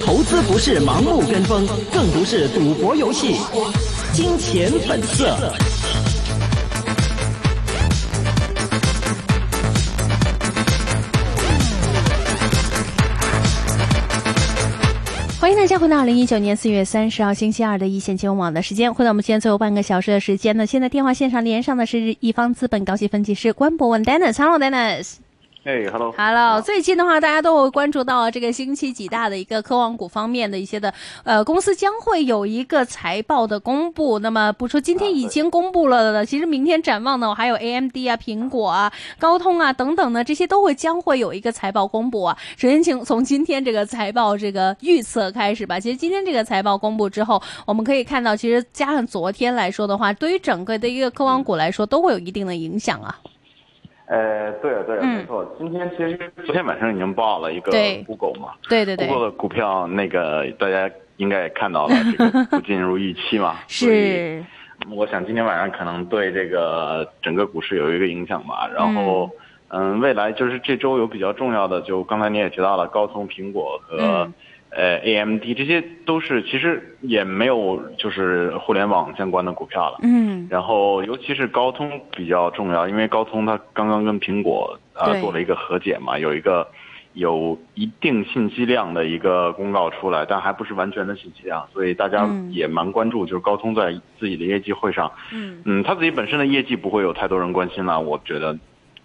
投资不是盲目跟风，更不是赌博游戏。金钱本色。欢迎大家回到二零一九年四月三十号星期二的一线金融网的时间，回到我们今天最后半个小时的时间呢。现在电话线上连上的是一方资本高级分析师关博文 Dennis，Hello Dennis。哎，Hello。Hello，最近的话，大家都会关注到这个星期几大的一个科网股方面的一些的呃公司将会有一个财报的公布。那么，不说今天已经公布了的，其实明天展望呢，还有 AMD 啊、苹果啊、高通啊等等呢，这些都会将会有一个财报公布啊。首先，请从今天这个财报这个预测开始吧。其实今天这个财报公布之后，我们可以看到，其实加上昨天来说的话，对于整个的一个科网股来说，都会有一定的影响啊。呃，对了对了，嗯。没错，今天其实昨天晚上已经报了一个 Google 嘛对对对，，Google 的股票那个大家应该也看到了，这个不尽如预期嘛，所以是，我想今天晚上可能对这个整个股市有一个影响吧。然后，嗯，未来就是这周有比较重要的，就刚才你也提到了高通、苹果和、嗯呃 AMD，这些都是其实也没有就是互联网相关的股票了。嗯然后，尤其是高通比较重要，因为高通它刚刚跟苹果啊、呃、做了一个和解嘛，有一个有一定信息量的一个公告出来，但还不是完全的信息量，所以大家嗯也蛮关注，就是高通在自己的业绩会上，嗯嗯，他自己本身的业绩不会有太多人关心了，我觉得。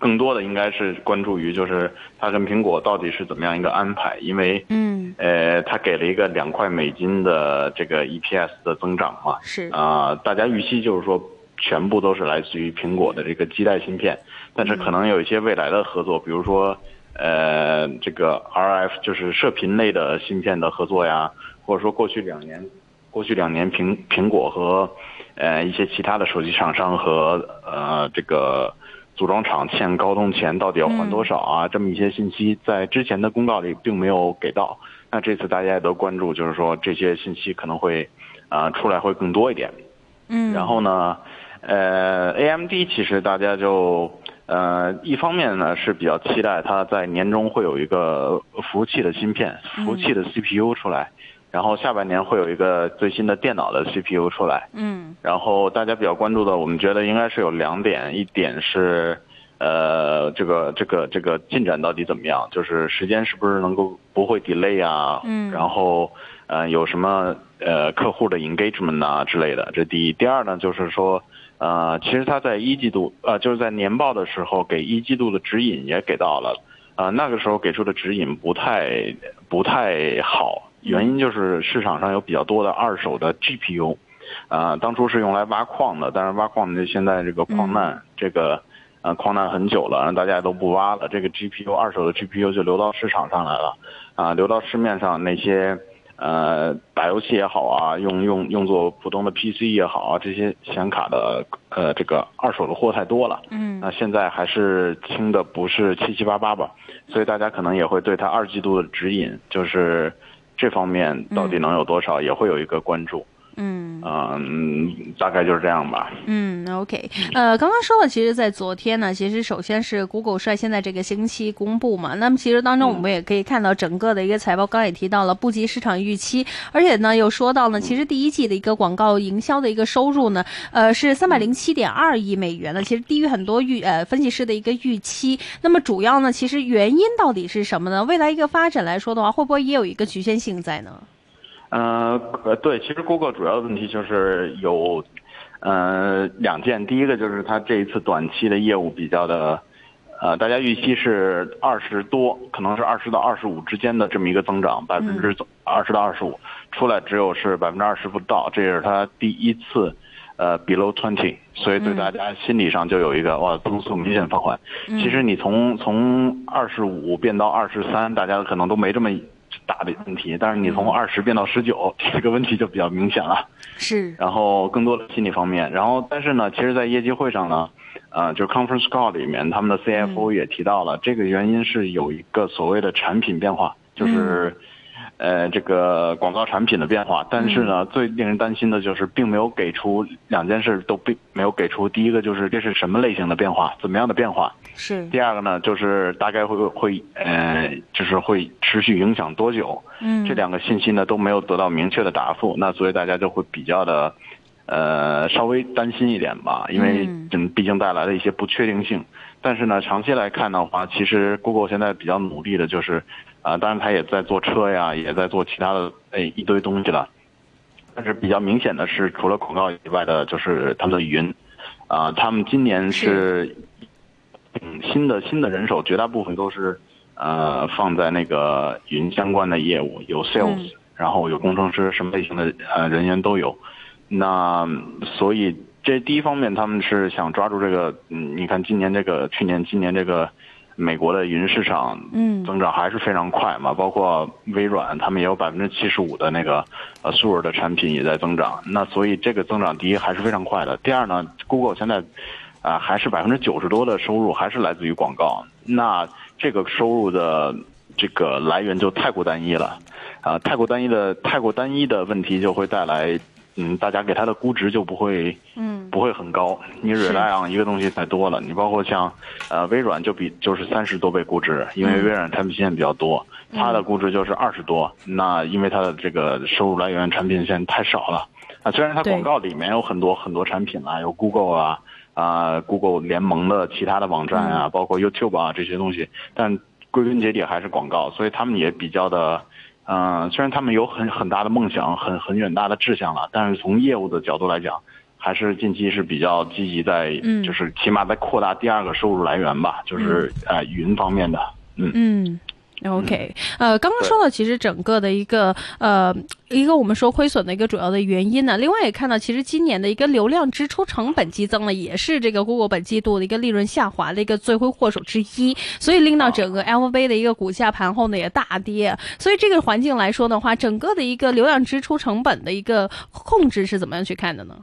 更多的应该是关注于，就是它跟苹果到底是怎么样一个安排，因为，嗯，呃，它给了一个两块美金的这个 EPS 的增长嘛，是，啊、大家预期就是说全部都是来自于苹果的这个基带芯片，但是可能有一些未来的合作，比如说呃这个 RF 就是射频类的芯片的合作呀，或者说过去两年过去两年苹苹果和呃一些其他的手机厂商和呃这个组装厂欠高通钱到底要还多少啊？这么一些信息在之前的公告里并没有给到。那这次大家也都关注，就是说这些信息可能会啊、出来会更多一点。嗯，然后呢，呃，AMD 其实大家就呃一方面呢是比较期待它在年终会有一个服务器的芯片、服务器的 CPU 出来，然后下半年会有一个最新的电脑的 CPU 出来。嗯然后大家比较关注的，我们觉得应该是有两点，一点是，呃，这个这个这个进展到底怎么样，就是时间是不是能够不会 delay 啊，嗯然后呃有什么呃客户的 engagement 啊之类的，这第一。第二呢，就是说，呃，其实他在一季度呃就是在年报的时候给一季度的指引也给到了，呃那个时候给出的指引不太不太好，原因就是市场上有比较多的二手的 GPU。啊，当初是用来挖矿的，但是挖矿的现在这个矿难，这个呃矿难很久了，让大家都不挖了，这个 GPU 二手的 GPU 就流到市场上来了，啊，流到市面上那些呃打游戏也好啊，用用用作普通的 PC 也好啊，这些显卡的呃这个二手的货太多了，嗯那现在还是清的不是七七八八吧，所以大家可能也会对它二季度的指引，就是这方面到底能有多少，也会有一个关注。嗯嗯，大概就是这样吧。嗯，OK，呃，刚刚说了，其实，在昨天呢，其实首先是 Google 率先在这个星期公布嘛，那么其实当中我们也可以看到整个的一个财报，刚刚也提到了不及市场预期，而且呢又说到呢，其实第一季的一个广告营销的一个收入呢，呃是三百零七点二亿美元呢，其实低于很多预呃分析师的一个预期。那么主要呢，其实原因到底是什么呢？未来一个发展来说的话，会不会也有一个局限性在呢？呃，呃对，其实 Google 主要的问题就是有，呃，两件。第一个就是它这一次短期的业务比较的，呃，大家预期是二十多，可能是二十到二十五之间的这么一个增长，百分之二十到二十五，出来只有是百分之二十不到，这是它第一次。呃，below twenty，所以对大家心理上就有一个、哇，增速明显放缓。其实你从从二十五变到二十三，大家可能都没这么大的问题，但是你从二十变到十九，这个问题就比较明显了。是，然后更多的心理方面，然后但是呢，其实，在业绩会上呢，呃，就是 conference call 里面，他们的 CFO 也提到了，这个原因是有一个所谓的产品变化，就是，呃这个广告产品的变化，但是呢，最令人担心的就是并没有给出两件事都并没有给出。第一个就是这是什么类型的变化，怎么样的变化？是。第二个呢，就是大概会会呃，就是会持续影响多久？嗯。这两个信息呢都没有得到明确的答复，那所以大家就会比较的。呃，稍微担心一点吧，因为嗯，毕竟带来了一些不确定性。但是呢，长期来看的话，其实 Google 现在比较努力的就是，啊，当然它也在做车呀，也在做其他的哎一堆东西了。但是比较明显的是，除了广告以外的，就是他们的云，啊，他们今年是，嗯，新的新的人手绝大部分都是呃放在那个云相关的业务，有 sales，然后有工程师，什么类型的呃人员都有。那所以这第一方面，他们是想抓住这个，嗯，你看今年这个，去年、今年这个美国的云市场，嗯，增长还是非常快嘛。包括微软，他们也有百分之七十五的那个呃 Azure 的产品也在增长。那所以这个增长第一还是非常快的。第二呢，Google 现在啊还是百分之九十多的收入还是来自于广告。那这个收入的这个来源就太过单一了，啊，太过单一的太过单一的问题就会带来。嗯，大家给它的估值就不会，嗯，不会很高。你 rely on 一个东西太多了，你包括像，呃，微软就比就是三十多倍估值，因为微软产品线比较多，它的估值就是二十多。那因为它的这个收入来源产品线太少了。啊，虽然它广告里面有很多很多产品啊，有 Google 啊，啊，Google 联盟的其他的网站啊，包括 YouTube 啊这些东西，但归根结底还是广告，所以他们也比较的。嗯，虽然他们有很很大的梦想，很很远大的志向了，但是从业务的角度来讲，还是近期是比较积极在，就是起码在扩大第二个收入来源吧，就是呃云方面的，嗯嗯。OK，呃，刚刚说到其实整个的一个呃一个我们说亏损的一个主要的原因呢，另外也看到其实今年的一个流量支出成本激增了，也是这个 Google 本季度的一个利润下滑的一个罪魁祸首之一，所以令到整个 LV 的一个股价盘后呢也大跌，所以这个环境来说的话，整个的一个流量支出成本的一个控制是怎么样去看的呢？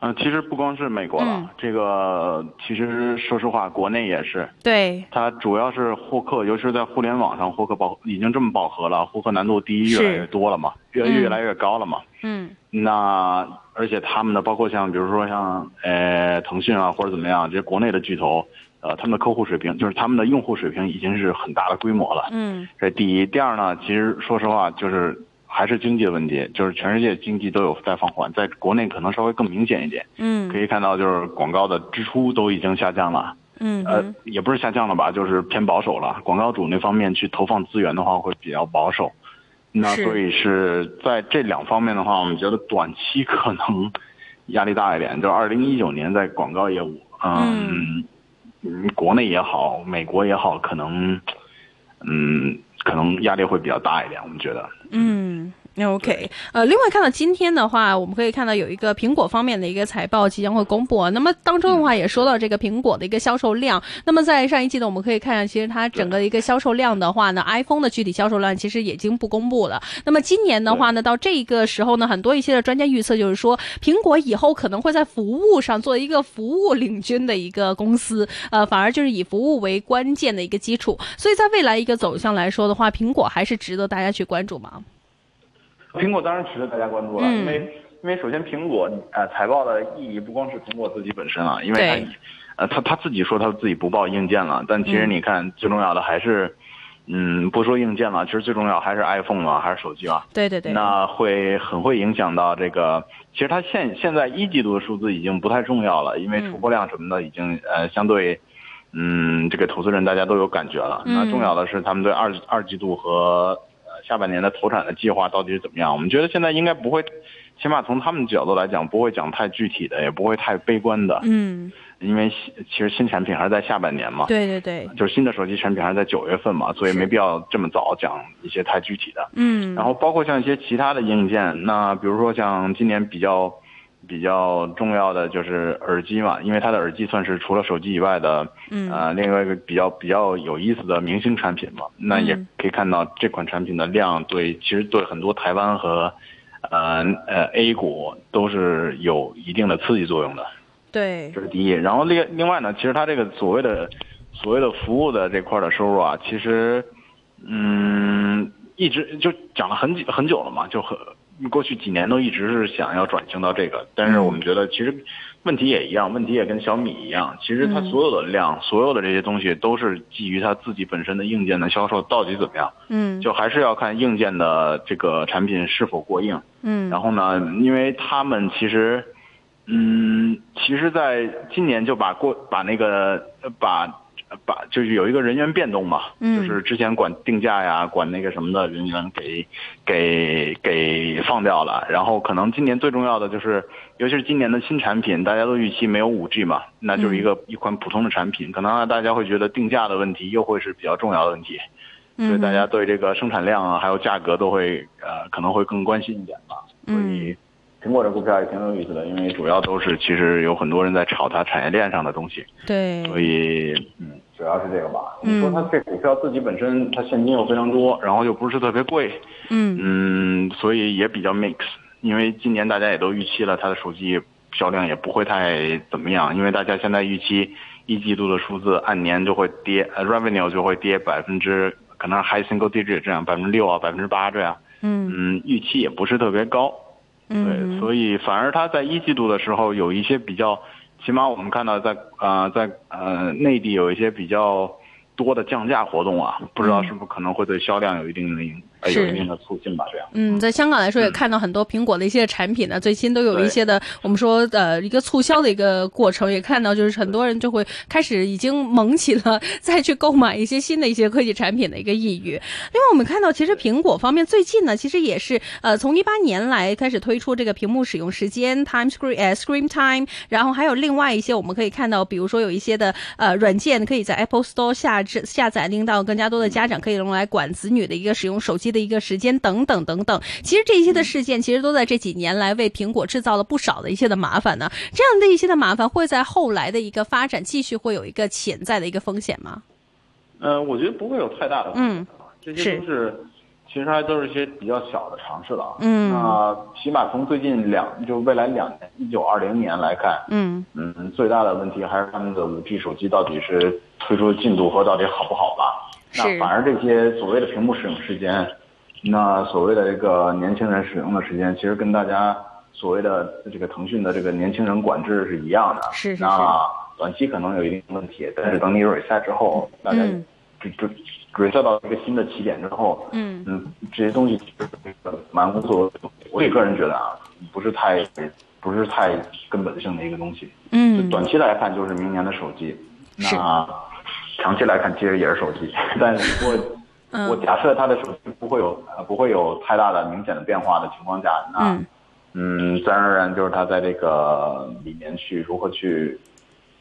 嗯，其实不光是美国了，这个其实说实话，国内也是。对。它主要是获客，尤其是在互联网上获客饱已经这么饱和了，获客难度第一越来越多了嘛，越越来越高了嘛。嗯。那而且他们的包括像比如说像呃腾讯啊或者怎么样这些国内的巨头，呃他们的客户水平就是他们的用户水平已经是很大的规模了。嗯。这第一，第二呢，其实说实话就是。还是经济的问题，就是全世界经济都有在放缓，在国内可能稍微更明显一点。嗯，可以看到就是广告的支出都已经下降了。嗯，呃，也不是下降了吧，就是偏保守了。广告主那方面去投放资源的话会比较保守。那所以是在这两方面的话，我们觉得短期可能压力大一点。就二零一九年在广告业务，嗯，国内也好，美国也好，可能，嗯。可能压力会比较大一点，我们觉得。嗯，OK。呃，另外看到今天的话，我们可以看到有一个苹果方面的一个财报即将会公布。那么当中的话也说到这个苹果的一个销售量。那么在上一季度我们可以看，其实它整个一个销售量的话呢，iPhone 的具体销售量其实已经不公布了。那么今年的话呢，到这个时候呢，很多一些的专家预测就是说，苹果以后可能会在服务上做一个服务领军的一个公司，呃，反而就是以服务为关键的一个基础。所以在未来一个走向来说的话，苹果还是值得大家去关注吗？苹果当然值得大家关注了，因为因为首先苹果呃财报的意义不光是苹果自己本身啊，因为它呃他他自己说他自己不报硬件了，但其实你看最重要的还是嗯不说硬件了，其实最重要还是 iPhone 啊，还是手机啊。对对对。那会很会影响到这个，其实它现现在一季度的数字已经不太重要了，因为出货量什么的已经呃相对嗯这个投资人大家都有感觉了。那重要的是他们对二二季度和。下半年的投产的计划到底是怎么样？我们觉得现在应该不会，起码从他们的角度来讲，不会讲太具体的，也不会太悲观的。嗯，因为其实新产品还是在下半年嘛。对对对。就是新的手机产品还是在九月份嘛，所以没必要这么早讲一些太具体的。嗯。然后包括像一些其他的硬件，那比如说像今年比较。比较重要的就是耳机嘛，因为它的耳机算是除了手机以外的，嗯，呃，另外一个比较比较有意思的明星产品嘛。那也可以看到这款产品的量对，其实对很多台湾和，呃呃 A 股都是有一定的刺激作用的。对，这是第一。然后另另外呢，其实它这个所谓的所谓的服务的这块的收入啊，其实，嗯。一直就讲了很久很久了嘛，就很过去几年都一直是想要转型到这个，但是我们觉得其实问题也一样，问题也跟小米一样，其实它所有的量，所有的这些东西都是基于它自己本身的硬件的销售到底怎么样，嗯就还是要看硬件的这个产品是否过硬。嗯然后呢，因为他们其实，嗯，其实在今年就把过把那个呃把把就是有一个人员变动嘛，嗯。就是之前管定价呀、管那个什么的人员给给给放掉了，然后可能今年最重要的就是，尤其是今年的新产品，大家都预期没有五 G 嘛，那就是一个、嗯一款普通的产品，可能让大家会觉得定价的问题又会是比较重要的问题。嗯所以大家对这个生产量啊，还有价格都会呃可能会更关心一点吧。所以苹果这股票也挺有意思的，因为主要都是其实有很多人在炒它产业链上的东西，对，所以嗯，主要是这个吧。嗯。你说它这股票自己本身它现金又非常多，然后又不是特别贵，嗯。嗯，所以也比较 mix。因为今年大家也都预期了它的手机销量也不会太怎么样，因为大家现在预期一季度的数字按年就会跌，呃，revenue 就会跌百分之可能 high single digit 这样百分之六啊，百分之八这样，嗯。嗯，预期也不是特别高，对，嗯。所以反而它在一季度的时候有一些比较，起码我们看到在呃在呃内地有一些比较多的降价活动啊，不知道是不是可能会对销量有一定的影呃有是一定的促进吧，这样。嗯，在香港来说也看到很多苹果的一些产品呢，最新都有一些的我们说呃一个促销的一个过程，也看到就是很多人就会开始已经萌起了再去购买一些新的一些科技产品的一个意欲。另外我们看到其实苹果方面最近呢，其实也是呃从一八年来开始推出这个屏幕使用时间 time screen 呃 screen time，然后还有另外一些我们可以看到，比如说有一些的呃软件可以在 Apple Store 下载下载，令到更加多的家长可以用来管子女的一个使用手机的一个时间等等等等。其实这些的事件，其实都在这几年来为苹果制造了不少的一些的麻烦呢。这样的一些的麻烦，会在后来的一个发展继续会有一个潜在的一个风险吗？呃，我觉得不会有太大的嗯，这些都是其实还都是一些比较小的尝试了啊。嗯那起码从最近两就未来两年一九二零年来看，嗯嗯，最大的问题还是他们的五 G 手机到底是推出的进度和到底好不好吧？是那反而这些所谓的屏幕使用时间，那所谓的这个年轻人使用的时间，其实跟大家所谓的这个腾讯的这个年轻人管制是一样的。是是是那短期可能有一定问题，但是等你 reset 之后，大家嗯就就 reset 到一个新的起点之后，嗯嗯，这些东西其实蛮无所谓。我也个人觉得啊，不是太不是太根本性的一个东西。嗯短期来看就是明年的手机，是那长期来看其实也是手机，但是我、嗯我假设他的手机不会有呃不会有太大的明显的变化的情况下，那嗯嗯自然而然就是他在这个里面去如何去。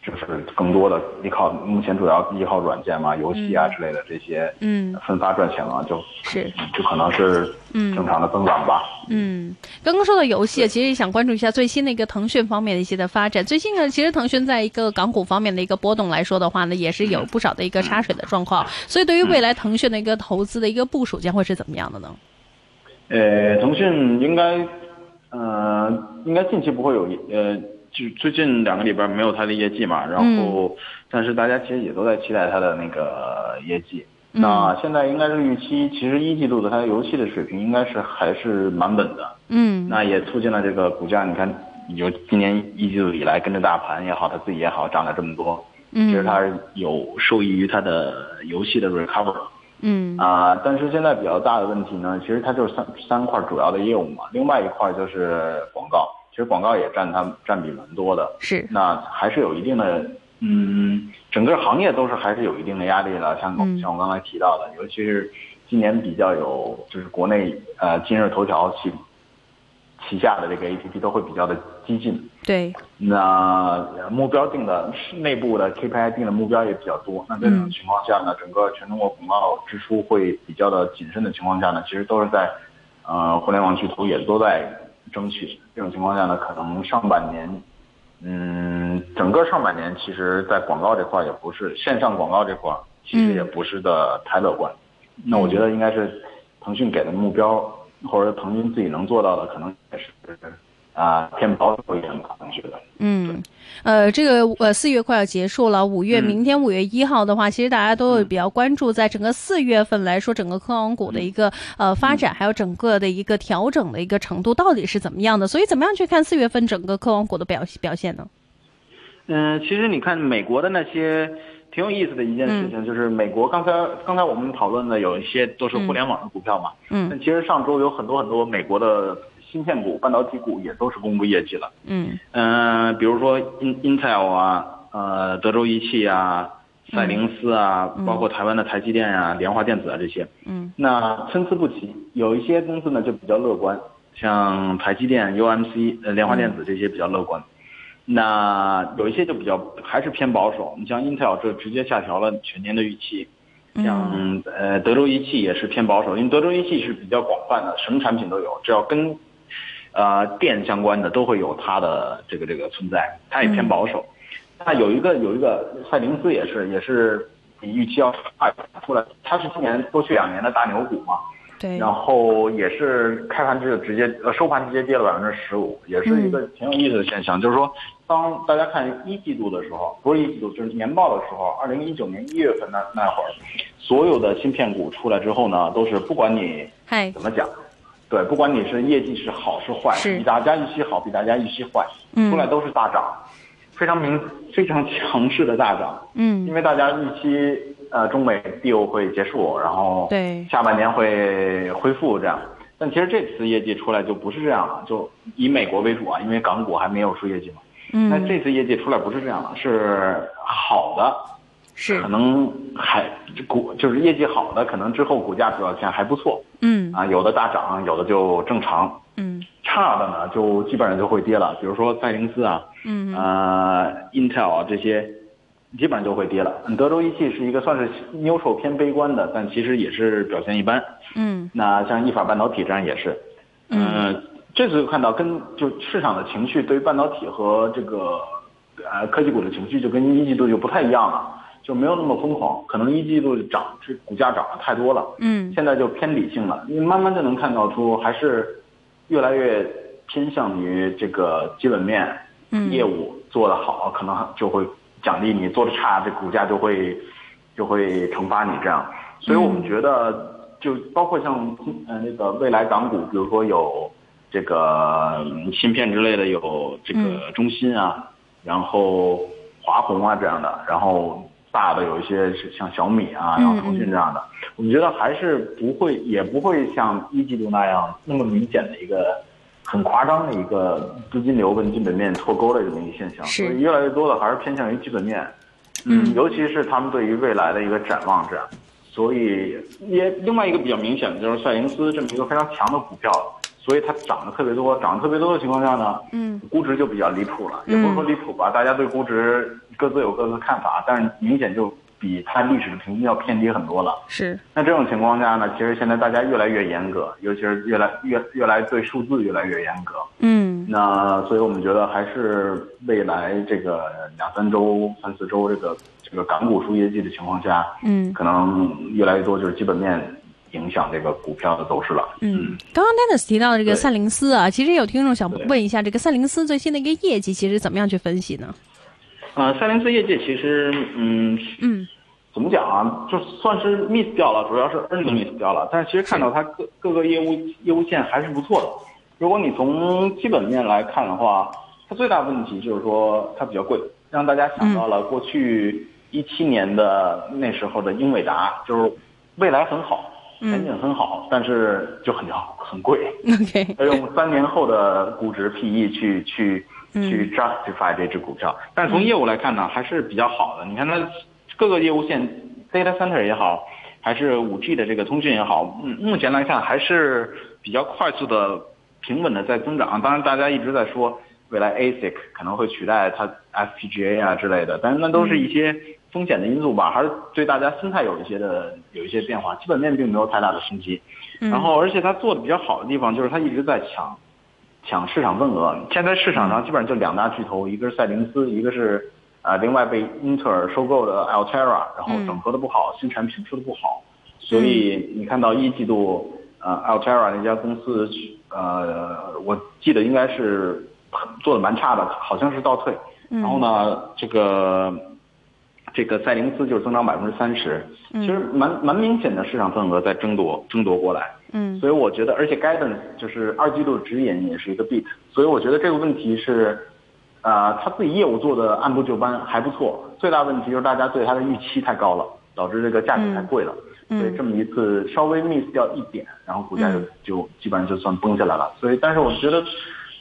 就是更多的依靠目前主要依靠软件嘛，游戏啊之类的这些，嗯分发赚钱了，就是就可能是嗯正常的增长吧。嗯，刚刚说到游戏，其实也想关注一下最新的一个腾讯方面的一些的发展。最近呢，其实腾讯在一个港股方面的一个波动来说的话呢，也是有不少的一个插水的状况。所以对于未来腾讯的一个投资的一个部署，将会是怎么样的呢？呃，腾讯应该，呃，应该近期不会有呃。就最近两个礼拜没有他的业绩嘛，然后，但是大家其实也都在期待他的那个业绩。嗯、那现在应该是预期，其实一季度的它游戏的水平应该是还是蛮稳的。嗯，那也促进了这个股价，你看，有今年一季度以来跟着大盘也好，它自己也好，涨了这么多。嗯，其实它有受益于它的游戏的 recover。嗯啊，但是现在比较大的问题呢，其实它就是三三块主要的业务嘛，另外一块就是广告。其实广告也占它占比蛮多的，是，那还是有一定的，嗯，整个行业都是还是有一定的压力的。像嗯像我刚才提到的，尤其是今年比较有，就是国内呃今日头条旗旗下的这个 APP 都会比较的激进，对，那目标定的内部的 KPI 定的目标也比较多。那这种情况下呢，整个全中国广告支出会比较的谨慎的情况下呢，其实都是在呃互联网巨头也都在。争取这种情况下呢，可能上半年，嗯，整个上半年其实，在广告这块也不是线上广告这块，其实也不是的太乐观。那我觉得应该是腾讯给的目标，或者腾讯自己能做到的，可能也是啊偏保守一点吧，我觉得。嗯，呃，这个呃四月快要结束了，五月嗯。明天五月一号的话，其实大家都会比较关注，在整个四月份来说，整个科网股的一个呃发展，还有整个的一个调整的一个程度到底是怎么样的？所以怎么样去看四月份整个科网股的表表现呢？嗯，其实你看美国的那些挺有意思的一件事情，就是美国刚才刚才我们讨论的有一些都是互联网的股票嘛，嗯。但其实上周有很多很多美国的芯片股、半导体股也都是公布业绩了。嗯嗯、比如说 In Intel 啊，呃，德州仪器啊，赛灵思啊，包括台湾的台积电啊、联华电子啊这些。嗯那参差不齐，有一些公司呢就比较乐观，像台积电、UMC、呃联华电子这些比较乐观。那有一些就比较还是偏保守，你像 Intel 这直接下调了全年的预期，像呃德州仪器也是偏保守，因为德州仪器是比较广泛的，什么产品都有，只要跟呃电相关的都会有它的这个这个存在，它也偏保守。那有一个有一个赛灵思也是也是比预期要差出来，它是今年过去两年的大牛股嘛，对，然后也是开盘之后直接呃收盘直接跌了百分之十五，也是一个挺有意思的现象。就是说，当大家看一季度的时候，不是一季度，就是年报的时候，二零一九年一月份那那会儿，所有的芯片股出来之后呢，都是不管你，怎么讲，对，不管你是业绩是好是坏，是比大家预期好，比大家预期坏，嗯出来都是大涨，非常明非常强势的大涨。嗯因嗯为大家预期呃中美 deal 会结束，然后对下半年会恢复这样。但其实这次业绩出来就不是这样了，就以美国为主啊，因为港股还没有出业绩嘛。那嗯这次业绩出来不是这样了，是好的，是可能还股就是业绩好的，可能之后股价表现还不错嗯啊，有的大涨，有的就正常。嗯差的呢，就基本上就会跌了，比如说赛灵思啊，嗯呃，Intel 啊这些，基本上就会跌了。嗯德州仪器是一个算是 neutral 偏悲观的，但其实也是表现一般。嗯那像意法半导体这样也是，嗯、这次看到跟就市场的情绪对于半导体和这个呃科技股的情绪就跟一季度就不太一样了，就没有那么疯狂，可能一季度涨这股价涨得太多了，嗯现在就偏理性了，你慢慢就能看到出还是越来越偏向于这个基本面嗯。业务做得好，可能就会奖励你；做得差，这股价就会就会惩罚你这样。所以我们觉得，就包括像呃那个未来港股，比如说有这个嗯芯片之类的，有这个中芯啊，然后华虹啊这样的，然后大的有一些是像小米啊，然后腾讯这样的，我们觉得还是不会，也不会像一季度那样那么明显的一个很夸张的一个资金流跟基本面脱钩的这么一个现象，所以越来越多的还是偏向于基本面，嗯，尤其是他们对于未来的一个展望这样。所以也另外一个比较明显的就是赛灵思这么一个非常强的股票，所以它涨得特别多，涨得特别多的情况下呢，嗯，估值就比较离谱了，也不是说离谱吧，大家对估值各自有各自的看法，但是明显就比它历史的平均要偏低很多了。是那这种情况下呢，其实现在大家越来越严格，尤其是越来越越来对数字越来越严格。嗯那所以我们觉得还是未来这个两三周、三四周这个这个港股出业绩的情况下，嗯可能越来越多就是基本面影响这个股票的走势了。嗯，刚刚 Dennis 提到的这个赛灵思啊，其实有听众想问一下，这个赛灵思最新的一个业绩，其实怎么样去分析呢？呃，赛灵思业绩其实，嗯，嗯怎么讲啊？就算是 miss 掉了，主要是 earning miss 掉了，但是其实看到它各各个业务业务线还是不错的。如果你从基本面来看的话，它最大问题就是说它比较贵，让大家想到了过去一七年的那时候的英伟达，就是未来很好，前景很好，但是就很很贵。，OK，要用三年后的估值 PE 去去去 justify 这只股票。但是从业务来看呢，还是比较好的。你看它各个业务线，data center 也好，还是 5G 的这个通讯也好，嗯，目前来看还是比较快速的、平稳的在增长。当然，大家一直在说未来 ASIC 可能会取代它 FPGA 啊之类的，但是那都是一些风险的因素吧，还是对大家心态有一些的有一些变化。基本面并没有太大的升级。然后，而且它做的比较好的地方就是它一直在抢抢市场份额。现在市场上基本上就两大巨头，一个是赛灵思，一个是啊、呃另外被英特尔收购的 Altera，然后整合的不好，新产品出的不好，所以你看到一季度呃 Altera 那家公司，呃，我记得应该是做的蛮差的，好像是倒退。然后呢，这个这个赛灵思就是增长百分之三十，其实蛮蛮明显的市场份额在争夺争夺过来。嗯所以我觉得，而且 guidance 就是二季度指引也是一个 beat，所以我觉得这个问题是，呃，他自己业务做的按部就班，还不错。最大问题就是大家对它的预期太高了，导致这个价格太贵了。嗯所以这么一次稍微 miss 掉一点，然后股价就、就基本上就算崩下来了。所以，但是我觉得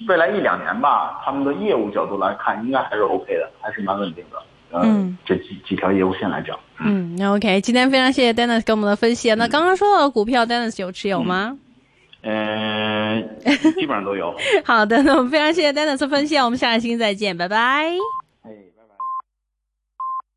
未来一两年吧，他们的业务角度来看，应该还是 OK 的，还是蛮稳定的。呃，嗯这几几条业务线来讲，嗯，OK，今天非常谢谢 Dennis 给我们的分析。那刚刚说到的股票，Dennis 有持有吗？嗯、基本上都有。好的，那我们非常谢谢 Dennis 的分析，我们下个星期再见，拜拜。